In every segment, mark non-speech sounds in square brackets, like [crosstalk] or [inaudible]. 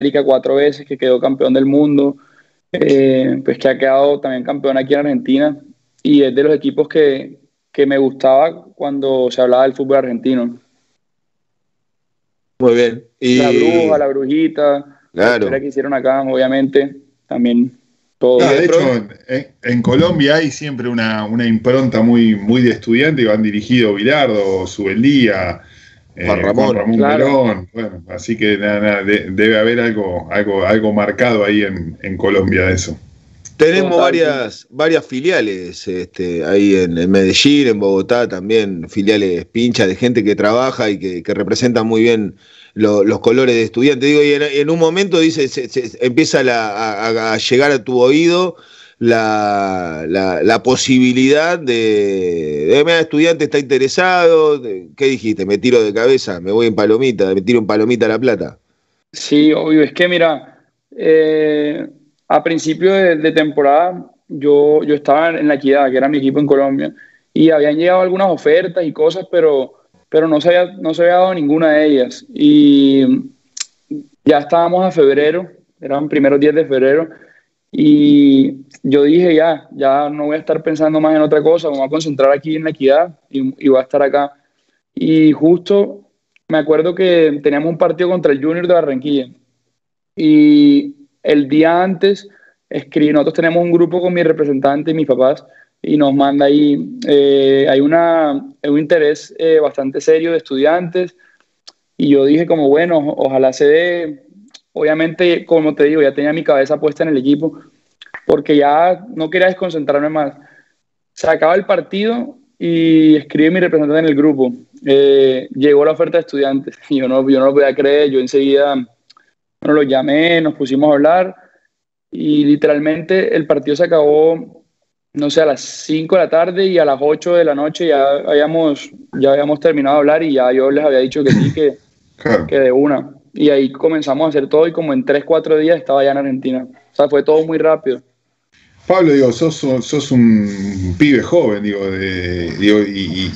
América cuatro veces, que quedó campeón del mundo, eh, pues que ha quedado también campeón aquí en Argentina y es de los equipos que, que me gustaba cuando se hablaba del fútbol argentino. Muy bien. Y... La bruja, la brujita, claro. la que hicieron acá, obviamente, también todo. de hecho, en, Colombia hay siempre una, una, impronta muy, muy de estudiante, van dirigido Bilardo, Subeldía, eh, Juan Ramón, Ramón Bueno, así que debe haber algo, algo, algo marcado ahí en, en Colombia de eso. Tenemos varias, varias filiales este, ahí en, Medellín, en Bogotá también, filiales pinchas de gente que trabaja y que, representan muy bien los colores de estudiante. Digo, y en, un momento dice, empieza a, llegar a tu oído la, la, posibilidad de, de mira, estudiante está interesado, ¿qué dijiste? Me tiro de cabeza, me voy en palomita, me tiro en palomita a la plata. Sí, obvio, es que mira, eh, a principio de, temporada yo, yo estaba en la Equidad, que era mi equipo en Colombia, y habían llegado algunas ofertas y cosas, pero, pero no, se había, no se había dado ninguna de ellas. Y ya estábamos a febrero, eran primeros días de febrero, y yo dije ya, ya no voy a estar pensando más en otra cosa, me voy a concentrar aquí en la equidad y, y voy a estar acá. Y justo me acuerdo que teníamos un partido contra el Junior de Barranquilla y el día antes escribí, nosotros tenemos un grupo con mi representante y mis papás y nos manda ahí, eh, hay una, un interés eh, bastante serio de estudiantes y yo dije como, bueno, ojalá se dé, obviamente, como te digo, ya tenía mi cabeza puesta en el equipo porque ya no quería desconcentrarme más. Se acaba el partido y escribe mi representante en el grupo. Eh, llegó la oferta de estudiantes y [laughs] yo no, yo no lo podía creer, yo enseguida bueno, lo llamé, nos pusimos a hablar y literalmente el partido se acabó, no sé, a las 5 de la tarde y a las 8 de la noche ya habíamos, ya habíamos terminado de hablar y ya yo les había dicho que sí, que, [laughs] que de una. Y ahí comenzamos a hacer todo y como en 3, 4 días estaba ya en Argentina. O sea, fue todo muy rápido. Pablo, digo, sos, sos un pibe joven, digo, de,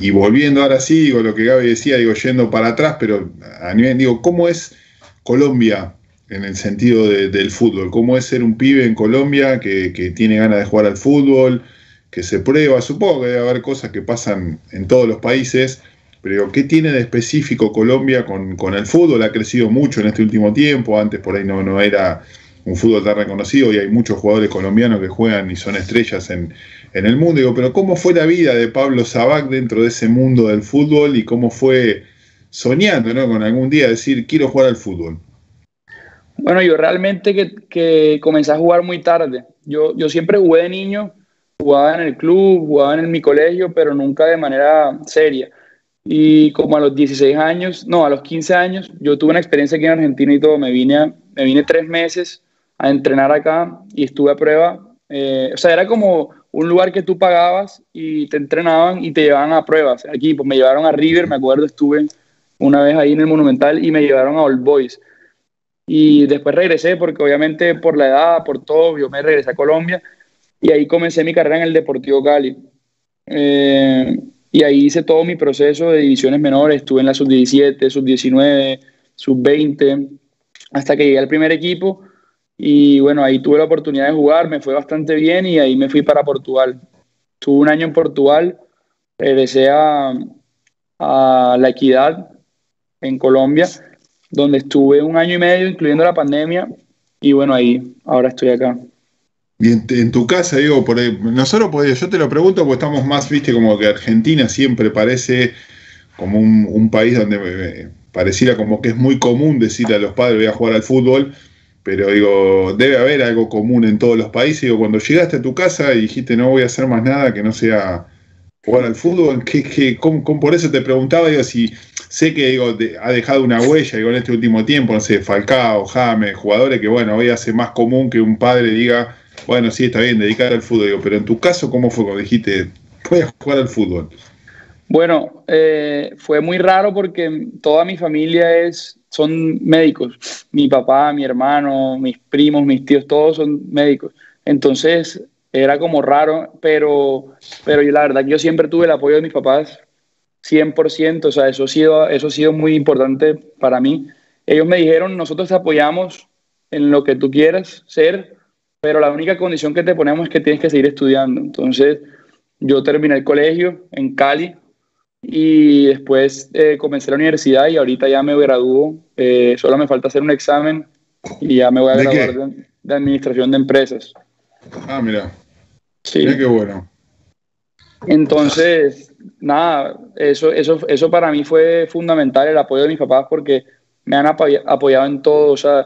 y, volviendo ahora sí, digo, lo que Gaby decía, digo, yendo para atrás, pero a nivel, digo, ¿cómo es Colombia en el sentido del fútbol. ¿Cómo es ser un pibe en Colombia que, tiene ganas de jugar al fútbol, que se prueba? Supongo que debe haber cosas que pasan en todos los países, pero ¿qué tiene de específico Colombia con, el fútbol? Ha crecido mucho en este último tiempo, antes por ahí no, no era un fútbol tan reconocido y hay muchos jugadores colombianos que juegan y son estrellas en, en el mundo. Digo, pero ¿cómo fue la vida de Pablo Sabac dentro de ese mundo del fútbol y cómo fue soñando ¿no? con algún día decir quiero jugar al fútbol? Bueno, yo realmente que, que, comencé a jugar muy tarde. Yo, yo siempre jugué de niño, jugaba en el club, jugaba en mi colegio, pero nunca de manera seria. Y como a los 16 años, no, a los 15 años, yo tuve una experiencia aquí en Argentina y todo. Me vine, me vine tres meses a entrenar acá y estuve a prueba. Eh, o sea, era como un lugar que tú pagabas y te entrenaban y te llevaban a pruebas. Aquí, pues me llevaron a River, me acuerdo, estuve una vez ahí en el Monumental y me llevaron a Old Boys. Y después regresé porque obviamente por la edad, por todo, yo me regresé a Colombia y ahí comencé mi carrera en el Deportivo Cali. Eh, y ahí hice todo mi proceso de divisiones menores, estuve en la sub-17, sub-19, sub-20, hasta que llegué al primer equipo y bueno, ahí tuve la oportunidad de jugar, me fue bastante bien y ahí me fui para Portugal. Tuve un año en Portugal, regresé a, a La Equidad en Colombia donde estuve un año y medio, incluyendo la pandemia, y bueno, ahí, ahora estoy acá. Y en, tu casa, digo, por ahí, nosotros, pues, yo te lo pregunto, porque estamos más, viste, como que Argentina siempre parece como un, país donde eh, pareciera como que es muy común decirle a los padres voy a jugar al fútbol, pero digo, debe haber algo común en todos los países. Digo, cuando llegaste a tu casa y dijiste no voy a hacer más nada que no sea jugar al fútbol, ¿qué, qué, por eso te preguntaba, digo, si sé que digo, ha dejado una huella digo, en este último tiempo, no sé, Falcao, James, jugadores que bueno, hoy hace más común que un padre diga, bueno, sí, está bien, dedicar al fútbol, pero en tu caso, ¿cómo fue cuando dijiste, voy jugar al fútbol? Bueno, eh, fue muy raro porque toda mi familia es, son médicos. Mi papá, mi hermano, mis primos, mis tíos, todos son médicos. Entonces era como raro, pero, pero yo la verdad yo siempre tuve el apoyo de mis papás 100%, o sea, eso ha, sido, eso ha sido muy importante para mí. Ellos me dijeron, nosotros te apoyamos en lo que tú quieras ser, pero la única condición que te ponemos es que tienes que seguir estudiando. Entonces, yo terminé el colegio en Cali y después eh, comencé la universidad y ahorita ya me gradúo. Eh, solo me falta hacer un examen y ya me voy a graduar de, administración de empresas. Ah, mira. Sí. Mira qué bueno. Entonces, nada, eso, eso, eso para mí fue fundamental, el apoyo de mis papás, porque me han apoyado en todo. O sea,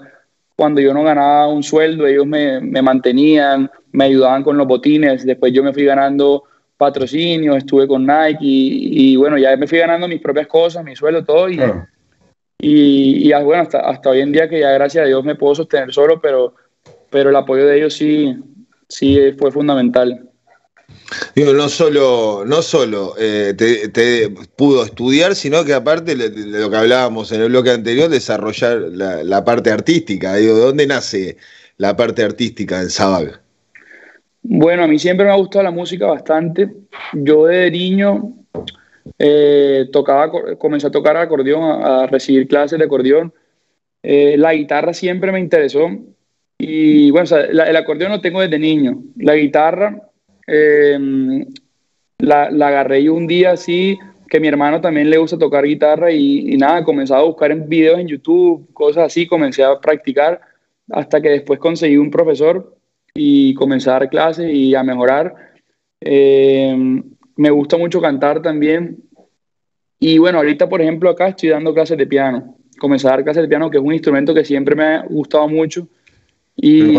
cuando yo no ganaba un sueldo, ellos me, me mantenían, me ayudaban con los botines. Después yo me fui ganando patrocinios, estuve con Nike y, bueno, ya me fui ganando mis propias cosas, mi sueldo, todo. Y, y, bueno, hasta, hasta hoy en día que ya gracias a Dios me puedo sostener solo, pero, pero el apoyo de ellos sí, sí fue fundamental. No solo, no solo eh, te, pudo estudiar, sino que aparte de lo que hablábamos en el bloque anterior, desarrollar la, parte artística. Digo, ¿de dónde nace la parte artística en Sabag? Bueno, a mí siempre me ha gustado la música bastante. Yo de niño eh, tocaba, comencé a tocar acordeón, a, recibir clases de acordeón. Eh, la guitarra siempre me interesó. Y bueno, el acordeón lo tengo desde niño. La guitarra eh, la, agarré yo un día así, que mi hermano también le gusta tocar guitarra y, nada, comenzaba a buscar en videos en YouTube, cosas así, comencé a practicar hasta que después conseguí un profesor y comencé a dar clases y a mejorar. Eh, me gusta mucho cantar también. Y bueno, ahorita, por ejemplo, acá estoy dando clases de piano. Comencé a dar clases de piano, que es un instrumento que siempre me ha gustado mucho. Y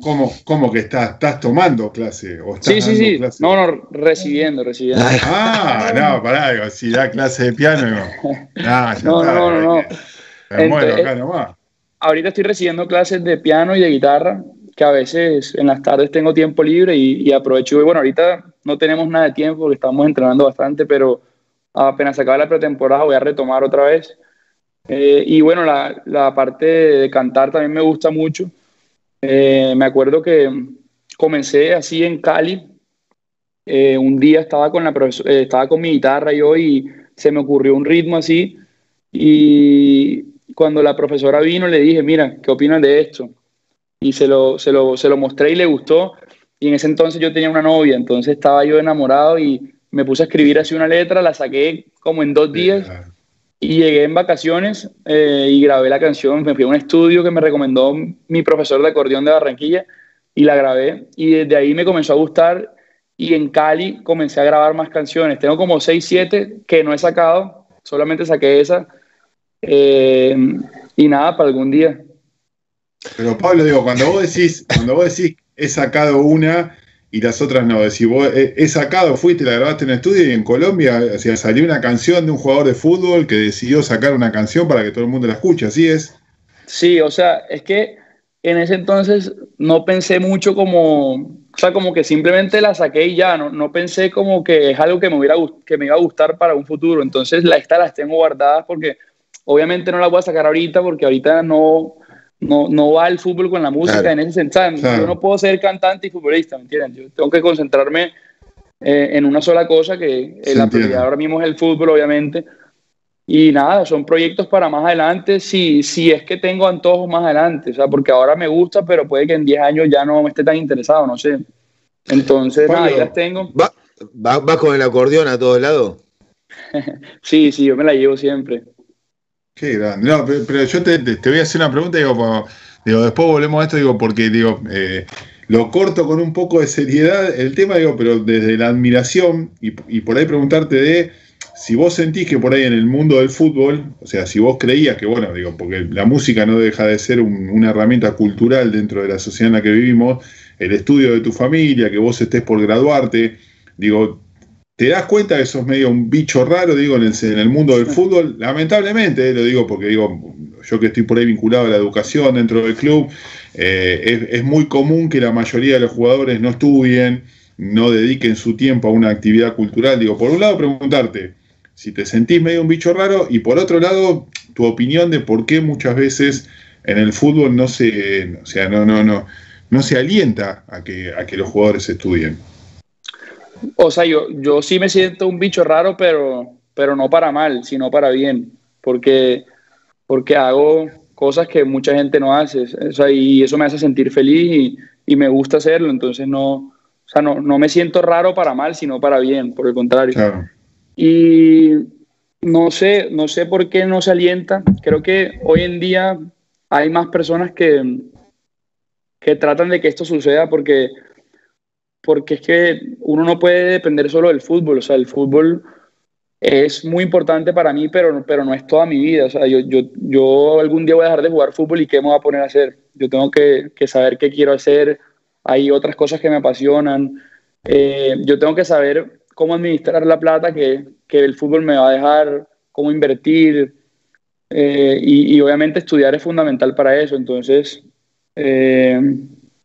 ¿Cómo, ¿Cómo, que estás, estás tomando clase? ¿O sí, sí, sí. No, no, recibiendo, recibiendo. Ah, no, pará, si da clase de piano, [laughs] no, no, no, no, no. Me muero acá nomás. Ahorita estoy recibiendo clases de piano y de guitarra que a veces en las tardes tengo tiempo libre y, aprovecho. Y bueno, ahorita no tenemos nada de tiempo porque estamos entrenando bastante, pero apenas acaba la pretemporada voy a retomar otra vez. Eh, y bueno, la, la, parte de cantar también me gusta mucho. Eh, me acuerdo que comencé así en Cali. Eh, un día estaba con, la estaba con mi guitarra yo y se me ocurrió un ritmo así. Y cuando la profesora vino le dije, mira, ¿qué opinas de esto? y se lo, se lo, se lo mostré y le gustó. Y en ese entonces yo tenía una novia, entonces estaba yo enamorado y me puse a escribir así una letra, la saqué como en dos días y llegué en vacaciones eh, y grabé la canción. Me fui a un estudio que me recomendó mi profesor de acordeón de Barranquilla y la grabé. Y desde ahí me comenzó a gustar y en Cali comencé a grabar más canciones. Tengo como 6, 7 que no he sacado, solamente saqué esa. Eh, y nada, para algún día. Pero Pablo, digo, cuando vos decís, cuando vos decís he sacado una y las otras no, decís vos he, sacado, fuiste, la grabaste en estudio y en Colombia salió una canción de un jugador de fútbol que decidió sacar una canción para que todo el mundo la escuche, ¿así es? Sí, o sea, es que en ese entonces no pensé mucho como, o sea, como que simplemente la saqué y ya, no, no pensé como que es algo que me, hubiera, que me iba a gustar para un futuro. Entonces, la, estas las tengo guardadas porque obviamente no las voy a sacar ahorita porque ahorita no, no, no va el fútbol con la música en ese sentido. Yo no puedo ser cantante y futbolista, ¿me entienden? Yo tengo que concentrarme eh, en una sola cosa, que la prioridad ahora mismo es el fútbol, obviamente. Y nada, son proyectos para más adelante, si, si es que tengo antojos más adelante, o sea, porque ahora me gusta, pero puede que en 10 años ya no me esté tan interesado, no sé. Entonces, nada, ahí las tengo. ¿Vas va, con el acordeón a todos lados? [laughs] sí, sí, yo me la llevo siempre. Qué grande. No, pero, yo te, voy a hacer una pregunta, digo, digo, después volvemos a esto, digo, porque digo, eh, lo corto con un poco de seriedad el tema, digo, pero desde la admiración y, por ahí preguntarte de si vos sentís que por ahí en el mundo del fútbol, o sea, si vos creías que, bueno, digo, porque la música no deja de ser una herramienta cultural dentro de la sociedad en la que vivimos, el estudio de tu familia, que vos estés por graduarte, digo, te das cuenta que sos medio un bicho raro, digo, en el, mundo del fútbol, [laughs] lamentablemente, eh, lo digo porque digo, yo que estoy por ahí vinculado a la educación dentro del club, eh, es, muy común que la mayoría de los jugadores no estudien, no dediquen su tiempo a una actividad cultural. Digo, por un lado preguntarte si te sentís medio un bicho raro y por otro lado tu opinión de por qué muchas veces en el fútbol no se, o sea, no, no, no, no se alienta a que, a que los jugadores estudien. O sea, yo, yo sí me siento un bicho raro, pero, pero no para mal, sino para bien, porque, porque hago, cosas que mucha gente no hace. O sea, y eso me hace sentir feliz y, y me gusta hacerlo. Entonces no, o sea, no, no, me siento raro para mal, sino para bien, por el contrario. Y no sé, no sé por qué no se alienta. Creo que hoy en día hay más personas que, que tratan de que esto suceda porque, porque es que uno no puede depender solo del fútbol. O sea, el fútbol es muy importante para mí, pero, pero no es toda mi vida. O sea, yo, yo, yo algún día voy a dejar de jugar fútbol y qué me voy a poner a hacer. Yo tengo que, que saber qué quiero hacer. Hay otras cosas que me apasionan. Eh, yo tengo que saber cómo administrar la plata que, que, el fútbol me va a dejar, cómo invertir. Eh, y, y, obviamente estudiar es fundamental para eso. Entonces, eh,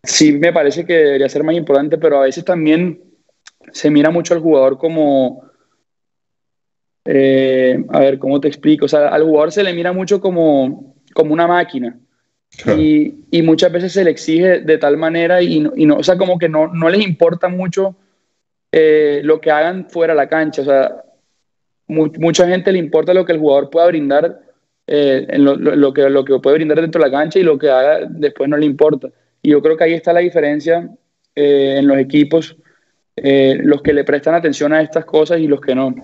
sí me parece que debería ser más importante, pero a veces también se mira mucho al jugador como eh, a ver, ¿cómo te explico? O sea, al jugador se le mira mucho como, como una máquina. Y, y, muchas veces se le exige de tal manera y no, y no o sea, como que no, no les importa mucho eh, lo que hagan fuera de la cancha. O sea, mu mucha gente le importa lo que el jugador pueda brindar, eh, en lo, lo, lo, que, lo que puede brindar dentro de la cancha y lo que haga después no le importa. Y yo creo que ahí está la diferencia eh, en los equipos, eh, los que le prestan atención a estas cosas y los que no.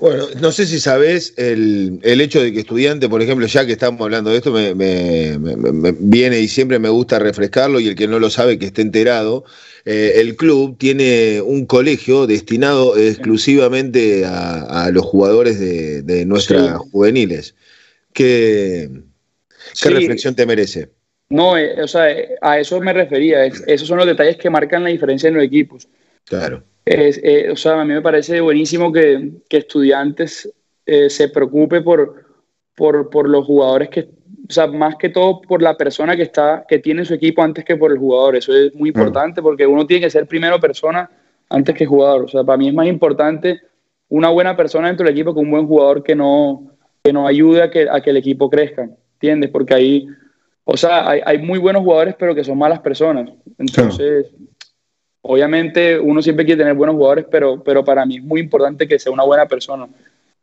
Bueno, no sé si sabes el, el, hecho de que estudiante, por ejemplo, ya que estamos hablando de esto, me, me, me, me, viene y siempre me gusta refrescarlo y el que no lo sabe que esté enterado. Eh, el club tiene un colegio destinado exclusivamente a, a los jugadores de, de nuestras sí. juveniles. ¿Qué, qué sí. reflexión te merece? No, eh, o sea, a eso me refería. Es, esos son los detalles que marcan la diferencia en los equipos. Claro. Es, eh, o sea, a mí me parece buenísimo que, que estudiantes eh, se preocupe por, por, por, los jugadores que, o sea, más que todo por la persona que está, que tiene su equipo antes que por el jugador. Eso es muy importante porque uno tiene que ser primero persona antes que jugador. O sea, para mí es más importante una buena persona dentro del equipo que un buen jugador que no, que no ayude a que, a que el equipo crezca. ¿Entiendes? Porque ahí, o sea, hay, hay muy buenos jugadores, pero que son malas personas. Entonces, obviamente uno siempre quiere tener buenos jugadores, pero, pero para mí es muy importante que sea una buena persona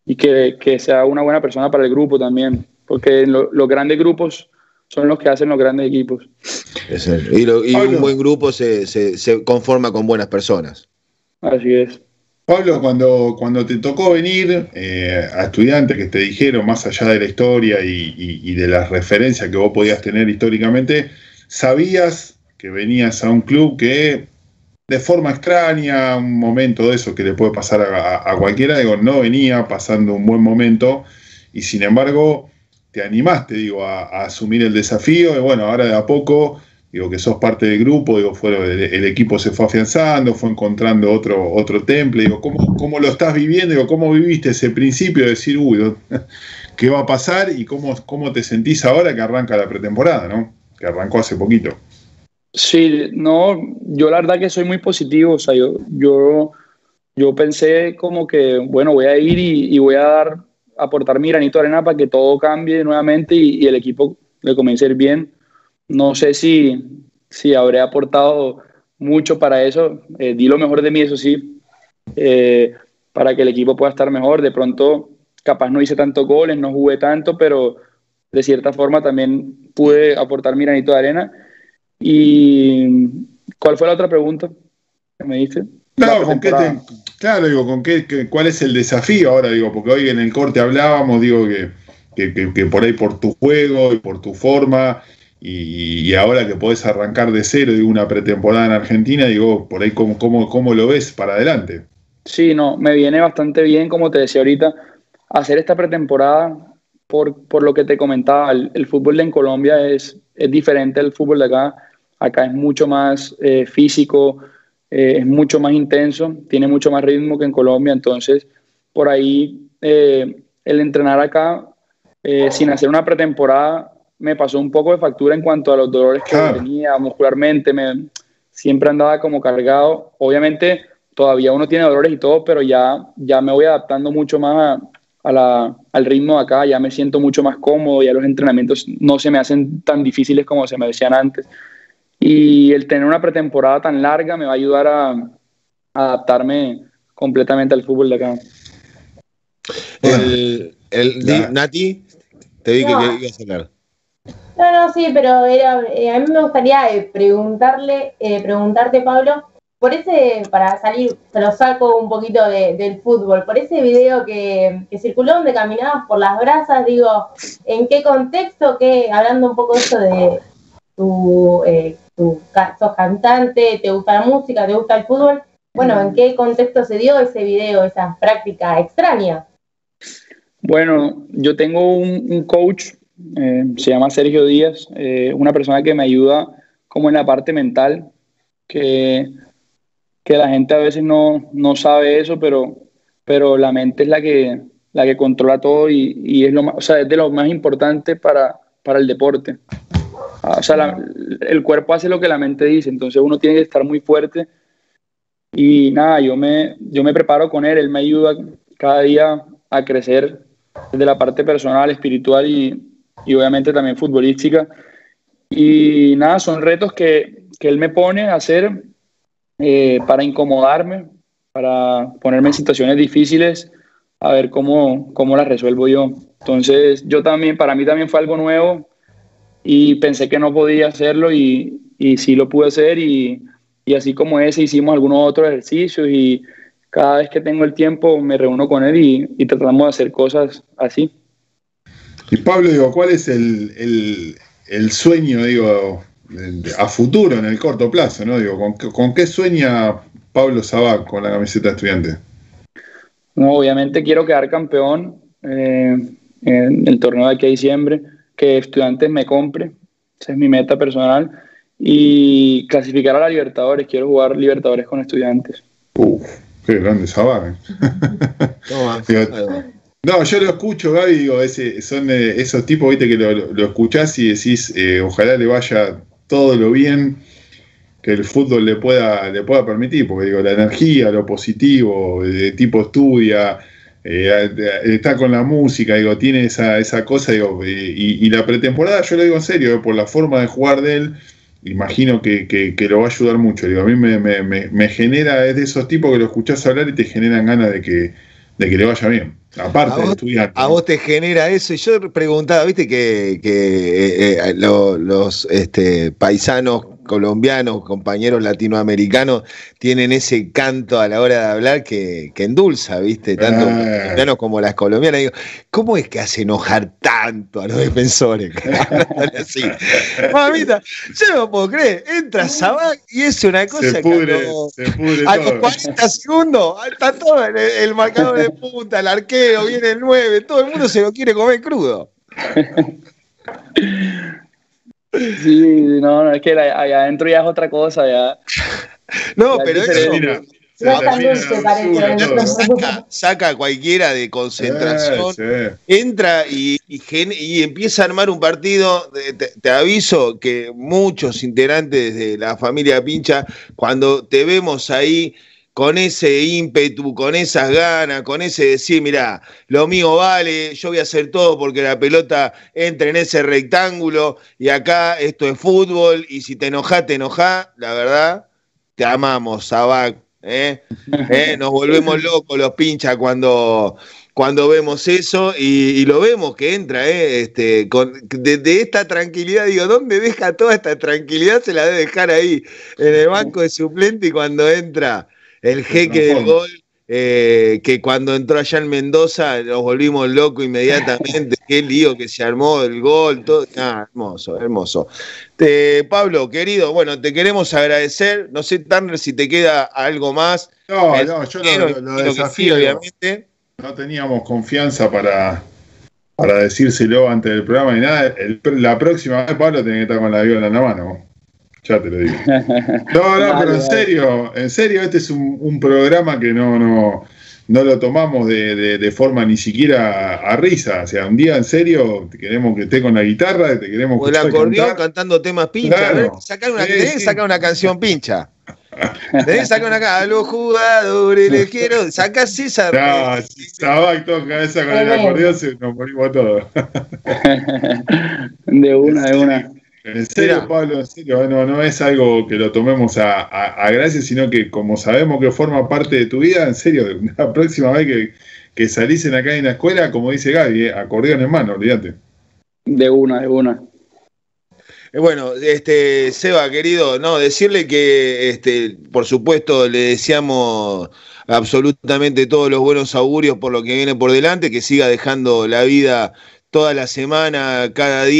y que, que sea una buena persona para el grupo también, porque lo, los grandes grupos son los que hacen los grandes equipos. Y, lo, y un buen grupo se, se, se, conforma con buenas personas. Así es. Pablo, cuando, cuando te tocó venir eh, a estudiantes que te dijeron, más allá de la historia y, de las referencias que vos podías tener históricamente, ¿sabías que venías a un club que de forma extraña, un momento de eso que le puede pasar a, a, cualquiera, digo, no venía pasando un buen momento y sin embargo te animaste, digo, a, a, asumir el desafío y bueno, ahora de a poco, digo, que sos parte del grupo, digo, fue, el, el, equipo se fue afianzando, fue encontrando otro, otro temple, digo, ¿cómo, ¿cómo, lo estás viviendo? Digo, ¿cómo viviste ese principio de decir, uy, [laughs] ¿qué va a pasar? Y cómo, cómo te sentís ahora que arranca la pretemporada, ¿no? Que arrancó hace poquito. Sí, no, yo la verdad que soy muy positivo, o sea, yo, yo, yo pensé como que, bueno, voy a ir y, voy a dar, aportar mi granito de arena para que todo cambie nuevamente y, y el equipo le comience a ir bien. No sé si, si habré aportado mucho para eso, eh, di lo mejor de mí, eso sí, eh, para que el equipo pueda estar mejor. De pronto, capaz no hice tantos goles, no jugué tanto, pero de cierta forma también pude aportar mi granito de arena ¿Y cuál fue la otra pregunta que me diste? No, ¿con qué te, claro, digo, ¿con qué, qué, ¿cuál es el desafío ahora? Digo, porque hoy en el corte hablábamos, digo, que, que, que por ahí por tu juego y por tu forma, y, ahora que podés arrancar de cero, digo, una pretemporada en Argentina, digo, por ahí, ¿cómo, cómo, cómo lo ves para adelante? Sí, no, me viene bastante bien, como te decía ahorita, hacer esta pretemporada por, por lo que te comentaba, el, fútbol en Colombia es, es diferente al fútbol de acá Acá es mucho más eh, físico, eh, es mucho más intenso, tiene mucho más ritmo que en Colombia. Entonces, por ahí, eh, el entrenar acá sin hacer una pretemporada me pasó un poco de factura en cuanto a los dolores que tenía muscularmente. Me, siempre andaba como cargado. Obviamente, todavía uno tiene dolores y todo, pero ya, ya me voy adaptando mucho más a, a la, al ritmo de acá, ya me siento mucho más cómodo, ya los entrenamientos no se me hacen tan difíciles como se me decían antes. Y el tener una pretemporada tan larga me va a ayudar a, a adaptarme completamente al fútbol de acá. El, el Nati. te vi que ibas a hablar. No, no, sí, pero era, eh, a mí me gustaría eh, preguntarle, eh, preguntarte, Pablo, por ese, para salir, se lo saco un poquito del fútbol, por ese video que, circuló donde caminabas por las brasas, digo, ¿en qué contexto? Qué, hablando un poco de eso de tu, tu, sos cantante, te gusta la música, te gusta el fútbol, bueno, ¿en qué contexto se dio ese video, esa práctica extraña? Bueno, yo tengo un, coach, eh, se llama Sergio Díaz, eh, una persona que me ayuda como en la parte mental, que, que la gente a veces no, no sabe eso, pero, pero la mente es la que, la que controla todo y, y es, lo más, o sea, es de lo más importante para, para el deporte. O sea, el cuerpo hace lo que la mente dice, entonces uno tiene que estar muy fuerte y nada, yo me, yo me preparo con él, él me ayuda cada día a crecer desde la parte personal, espiritual y, y obviamente también futbolística. Y nada, son retos que, que él me pone a hacer eh, para incomodarme, para ponerme en situaciones difíciles, a ver cómo, cómo las resuelvo yo. Entonces, yo también, para mí también fue algo nuevo y pensé que no podía hacerlo y, y sí lo pude hacer y y así como ese hicimos algunos otros ejercicios y cada vez que tengo el tiempo me reúno con él y, tratamos de hacer cosas así. Y Pablo, digo, ¿cuál es el, sueño, digo, a futuro, en el corto plazo, ¿no? Digo, ¿con, qué sueña Pablo Sabac con la camiseta de estudiante? No, obviamente quiero quedar campeón eh, en el torneo de aquí a diciembre, que estudiantes me compre, esa es mi meta personal y clasificar a la Libertadores. Quiero jugar Libertadores con estudiantes. Uf, qué grande esa [laughs] no, yo lo escucho, Gaby, digo, ese, son eh, esos tipos, viste, que lo, lo escuchás y decís, eh, ojalá le vaya todo lo bien que el fútbol le pueda, le pueda permitir, porque digo, la energía, lo positivo, de tipo estudia, eh, está con la música, digo, tiene esa, esa cosa, digo, y, la pretemporada, yo lo digo en serio, por la forma de jugar de él, imagino que, que, lo va a ayudar mucho. Digo, a mí me, me, me, genera, es de esos tipos que lo escuchás hablar y te generan ganas de que, de que le vaya bien. Aparte de estudiar. A vos te genera eso. Y yo preguntaba, viste que, que eh, eh, los este, paisanos colombianos, compañeros latinoamericanos, tienen ese canto a la hora de hablar que, endulza, ¿viste? Tanto los ah. colombianos como las colombianas. Digo, ¿cómo es que hace enojar tanto a los defensores? [laughs] así. Mamita, yo no puedo creer. Entra Sabac y es una cosa que a los 40 segundos está todo el, marcador de punta, el arquero, viene el 9, todo el mundo se lo quiere comer crudo. [laughs] Sí, no, no, es que allá adentro ya es otra cosa, ya. [laughs] No, pero eso, [laughs] saca, a cualquiera de concentración, entra y, y, empieza a armar un partido. Te, te, aviso que muchos integrantes de la familia Pincha, cuando te vemos ahí con ese ímpetu, con esas ganas, con ese decir, mira, lo mío vale, yo voy a hacer todo porque la pelota entre en ese rectángulo y acá esto es fútbol y si te enojas, te enojas, la verdad, te amamos, Sabac, ¿eh? ¿Eh? Nos volvemos locos los pinchas cuando, cuando vemos eso y, lo vemos que entra, ¿eh? Este, con, de, esta tranquilidad, digo, ¿dónde deja toda esta tranquilidad? Se la debe dejar ahí, en el banco de suplente y cuando entra el jeque del gol, eh, que cuando entró allá en Mendoza nos volvimos locos inmediatamente, [laughs] qué lío que se armó el gol, todo, ah, hermoso, hermoso. Pablo, querido, bueno, te queremos agradecer, no sé, Tanner, si te queda algo más. No, no, yo lo, desafío, obviamente. No teníamos confianza para, para decírselo antes del programa ni nada. la próxima vez, Pablo, tiene que estar con la viola en la mano. Ya te lo digo. No, no, [laughs] pero en serio, en serio, este es un, programa que no, no, no lo tomamos de, forma ni siquiera a, risa. O sea, un día en serio te queremos que esté con la guitarra, te queremos O el acordeón cantando temas pincha. sacar una, sacar una canción pincha. Que sacar una canción. A los jugadores les quiero. Sacás esa. No, Sabac toca esa con el acordeón, se nos morimos todos. [laughs] [laughs] de una, de una. En serio, Pablo, en serio, ah, no, no, es algo que lo tomemos a, a, a gracia, sino que como sabemos que forma parte de tu vida, en serio, la [laughs] próxima vez que, que salís en acá en la escuela, como dice Gaby, eh, acordeón en mano, olvídate. De una, de una. Eh, bueno, este, Seba, querido, no, decirle que, este, por supuesto, le deseamos absolutamente todos los buenos augurios por lo que viene por delante, que siga dejando la vida toda la semana, cada día.